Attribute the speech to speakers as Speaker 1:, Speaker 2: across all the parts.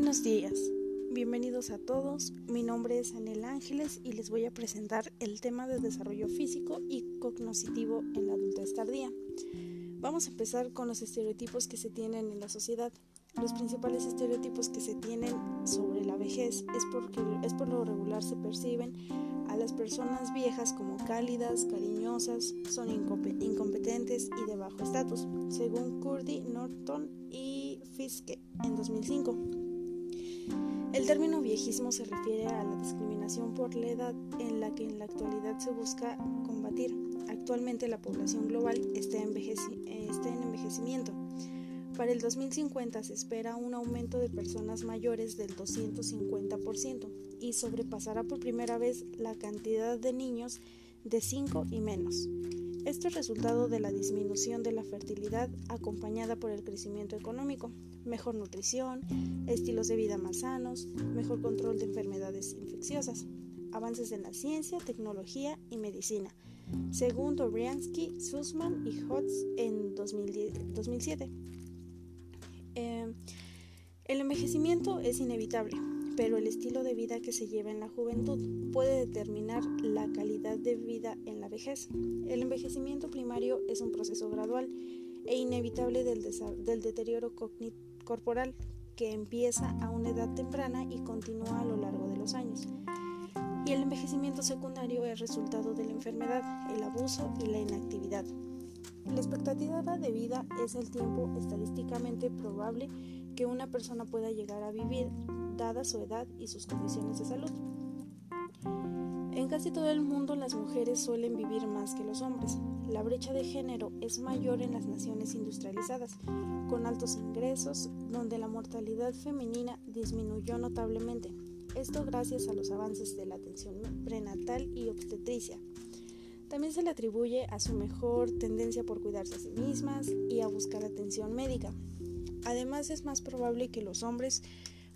Speaker 1: Buenos días, bienvenidos a todos. Mi nombre es Anel Ángeles y les voy a presentar el tema de desarrollo físico y cognitivo en la adultez tardía. Vamos a empezar con los estereotipos que se tienen en la sociedad. Los principales estereotipos que se tienen sobre la vejez es porque es por lo regular se perciben a las personas viejas como cálidas, cariñosas, son incompetentes y de bajo estatus, según Curdy, Norton y Fiske en 2005. El término viejismo se refiere a la discriminación por la edad en la que en la actualidad se busca combatir. Actualmente la población global está, está en envejecimiento. Para el 2050 se espera un aumento de personas mayores del 250% y sobrepasará por primera vez la cantidad de niños de 5 y menos. Esto es resultado de la disminución de la fertilidad acompañada por el crecimiento económico, mejor nutrición, estilos de vida más sanos, mejor control de enfermedades infecciosas, avances en la ciencia, tecnología y medicina, según Dobriansky, Sussman y Hotz en 2007. Eh, el envejecimiento es inevitable, pero el estilo de vida que se lleva en la juventud puede determinar la calidad de vida en la vejez. El envejecimiento primario es un proceso gradual e inevitable del, deterioro corporal que empieza a una edad temprana y continúa a lo largo de los años. Y el envejecimiento secundario es resultado de la enfermedad, el abuso y la inactividad. La expectativa de vida es el tiempo estadísticamente probable que una persona pueda llegar a vivir dada su edad y sus condiciones de salud. En casi todo el mundo las mujeres suelen vivir más que los hombres. La brecha de género es mayor en las naciones industrializadas, con altos ingresos, donde la mortalidad femenina disminuyó notablemente. Esto gracias a los avances de la atención prenatal y obstetricia. También se le atribuye a su mejor tendencia por cuidarse a sí mismas y a buscar atención médica. Además es más probable que los hombres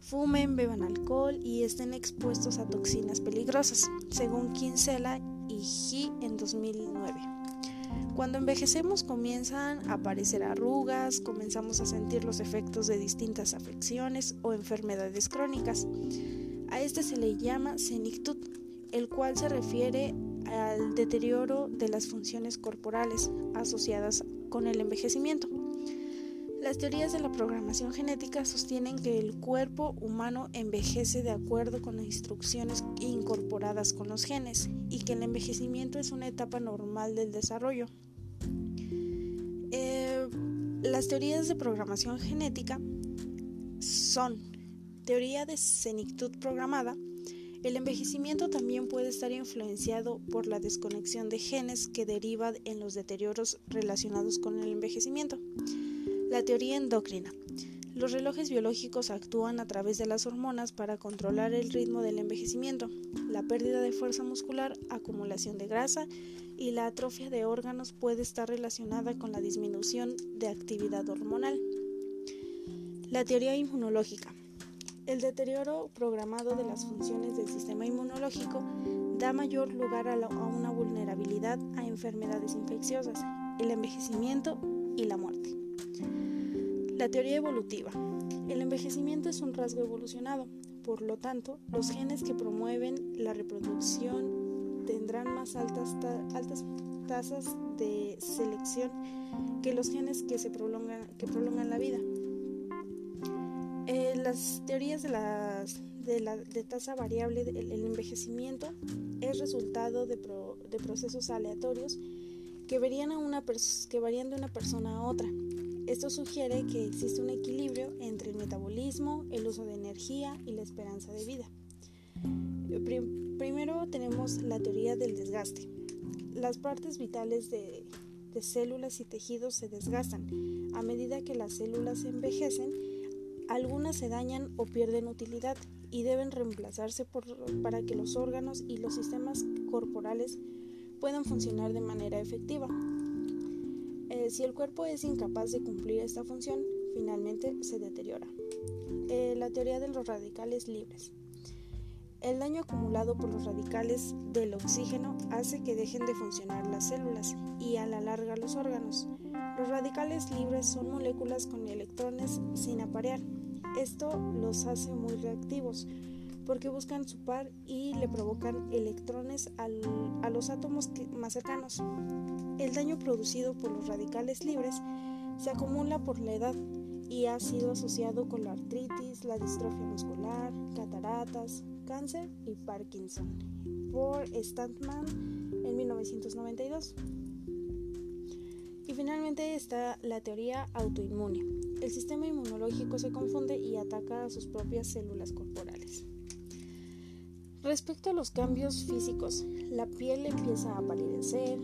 Speaker 1: fumen, beban alcohol y estén expuestos a toxinas peligrosas, según Kinsella y He en 2009. Cuando envejecemos comienzan a aparecer arrugas, comenzamos a sentir los efectos de distintas afecciones o enfermedades crónicas. A este se le llama senictud, el cual se refiere al deterioro de las funciones corporales asociadas con el envejecimiento. Las teorías de la programación genética sostienen que el cuerpo humano envejece de acuerdo con las instrucciones incorporadas con los genes y que el envejecimiento es una etapa normal del desarrollo. Eh, las teorías de programación genética son teoría de senectud programada. El envejecimiento también puede estar influenciado por la desconexión de genes que deriva en los deterioros relacionados con el envejecimiento. La teoría endocrina. Los relojes biológicos actúan a través de las hormonas para controlar el ritmo del envejecimiento, la pérdida de fuerza muscular, acumulación de grasa y la atrofia de órganos puede estar relacionada con la disminución de actividad hormonal. La teoría inmunológica. El deterioro programado de las funciones del sistema inmunológico da mayor lugar a, a una vulnerabilidad a enfermedades infecciosas, el envejecimiento y la muerte. La teoría evolutiva. El envejecimiento es un rasgo evolucionado, por lo tanto, los genes que promueven la reproducción tendrán más altas, altas tasas de selección que los genes que, se prolongan, que prolongan la vida. Eh, las teorías de, las, de, la, de tasa variable del envejecimiento es resultado de, de procesos aleatorios que varían, de una persona a otra esto sugiere que existe un equilibrio entre el metabolismo, el uso de energía y la esperanza de vida. Primero tenemos la teoría del desgaste. Las partes vitales de, células y tejidos se desgastan. A medida que las células envejecen, algunas se dañan o pierden utilidad y deben reemplazarse para que los órganos y los sistemas corporales puedan funcionar de manera efectiva. Eh, si el cuerpo es incapaz de cumplir esta función, finalmente se deteriora. Eh, la teoría de los radicales libres. El daño acumulado por los radicales del oxígeno hace que dejen de funcionar las células y a la larga los órganos. Los radicales libres son moléculas con electrones sin aparear Esto los hace muy reactivos porque buscan su par y le provocan electrones a los átomos más cercanos. El daño producido por los radicales libres se acumula por la edad y ha sido asociado con la artritis, la distrofia muscular, cataratas, cáncer y Parkinson por Statman en 1992. Y finalmente está la teoría autoinmune. El sistema inmunológico se confunde y ataca a sus propias células corporales. Respecto a los cambios físicos, la piel empieza a palidecer,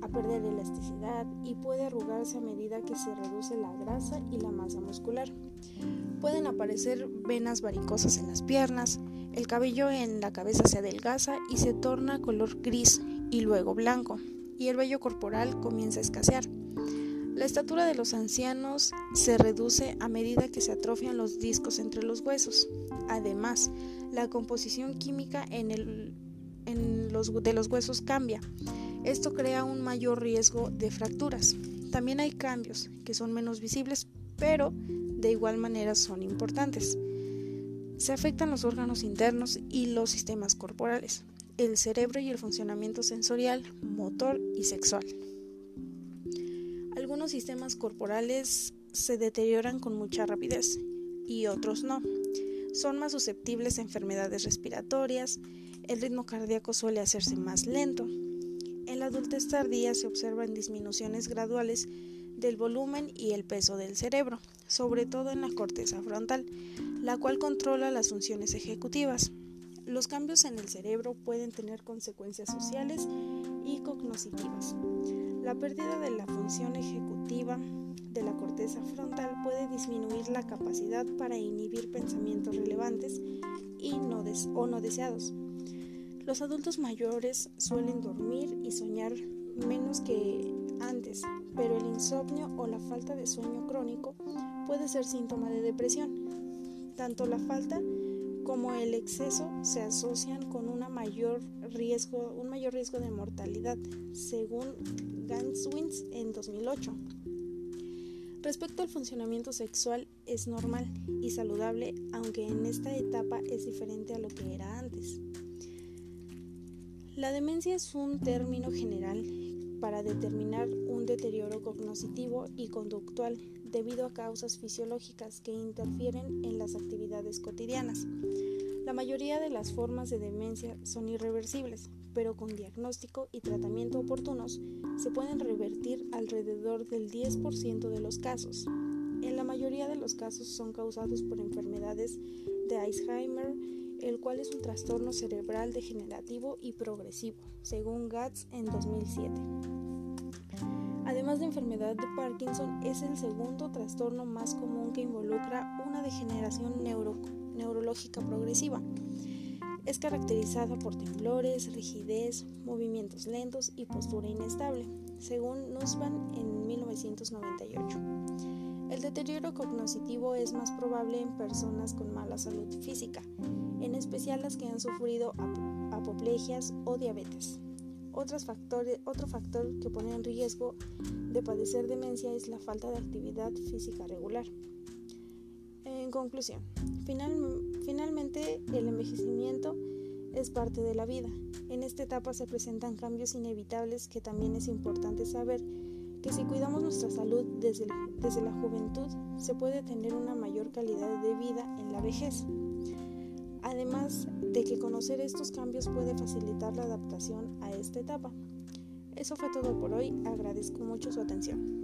Speaker 1: a perder elasticidad y puede arrugarse a medida que se reduce la grasa y la masa muscular. Pueden aparecer venas varicosas en las piernas, el cabello en la cabeza se adelgaza y se torna color gris y luego blanco, y el vello corporal comienza a escasear. La estatura de los ancianos se reduce a medida que se atrofian los discos entre los huesos. Además, la composición química de los huesos cambia. Esto crea un mayor riesgo de fracturas. También hay cambios que son menos visibles, pero de igual manera son importantes. Se afectan los órganos internos y los sistemas corporales, el cerebro y el funcionamiento sensorial, motor y sexual. Algunos sistemas corporales se deterioran con mucha rapidez y otros no. Son más susceptibles a enfermedades respiratorias, el ritmo cardíaco suele hacerse más lento. En la adultez tardía se observan disminuciones graduales del volumen y el peso del cerebro, sobre todo en la corteza frontal, la cual controla las funciones ejecutivas. Los cambios en el cerebro pueden tener consecuencias sociales y cognitivas. La pérdida de la función ejecutiva de la corteza frontal puede disminuir la capacidad para inhibir pensamientos relevantes y no o no deseados. Los adultos mayores suelen dormir y soñar menos que antes, pero el insomnio o la falta de sueño crónico puede ser síntoma de depresión. Tanto la falta como el exceso se asocian con una mayor riesgo, un mayor riesgo de mortalidad, según Ganswins en 2008. Respecto al funcionamiento sexual, es normal y saludable, aunque en esta etapa es diferente a lo que era antes. La demencia es un término general para determinar un deterioro cognitivo y conductual debido a causas fisiológicas que interfieren en las actividades cotidianas. La mayoría de las formas de demencia son irreversibles, pero con diagnóstico y tratamiento oportunos se pueden revertir alrededor del 10% de los casos. En la mayoría de los casos son causados por enfermedades de Alzheimer, el cual es un trastorno cerebral degenerativo y progresivo, según GATS en 2007. Además de enfermedad de Parkinson, es el segundo trastorno más común que involucra una degeneración neurológica progresiva. Es caracterizada por temblores, rigidez, movimientos lentos y postura inestable, según Nussbaum en 1998. El deterioro cognitivo es más probable en personas con mala salud física, en especial las que han sufrido apoplegias o diabetes. otro factor que pone en riesgo de padecer demencia es la falta de actividad física regular. Conclusión, finalmente el envejecimiento es parte de la vida. En esta etapa se presentan cambios inevitables que también es importante saber que si cuidamos nuestra salud desde, desde la juventud, se puede tener una mayor calidad de vida en la vejez. Además de que conocer estos cambios puede facilitar la adaptación a esta etapa. Eso fue todo por hoy, agradezco mucho su atención.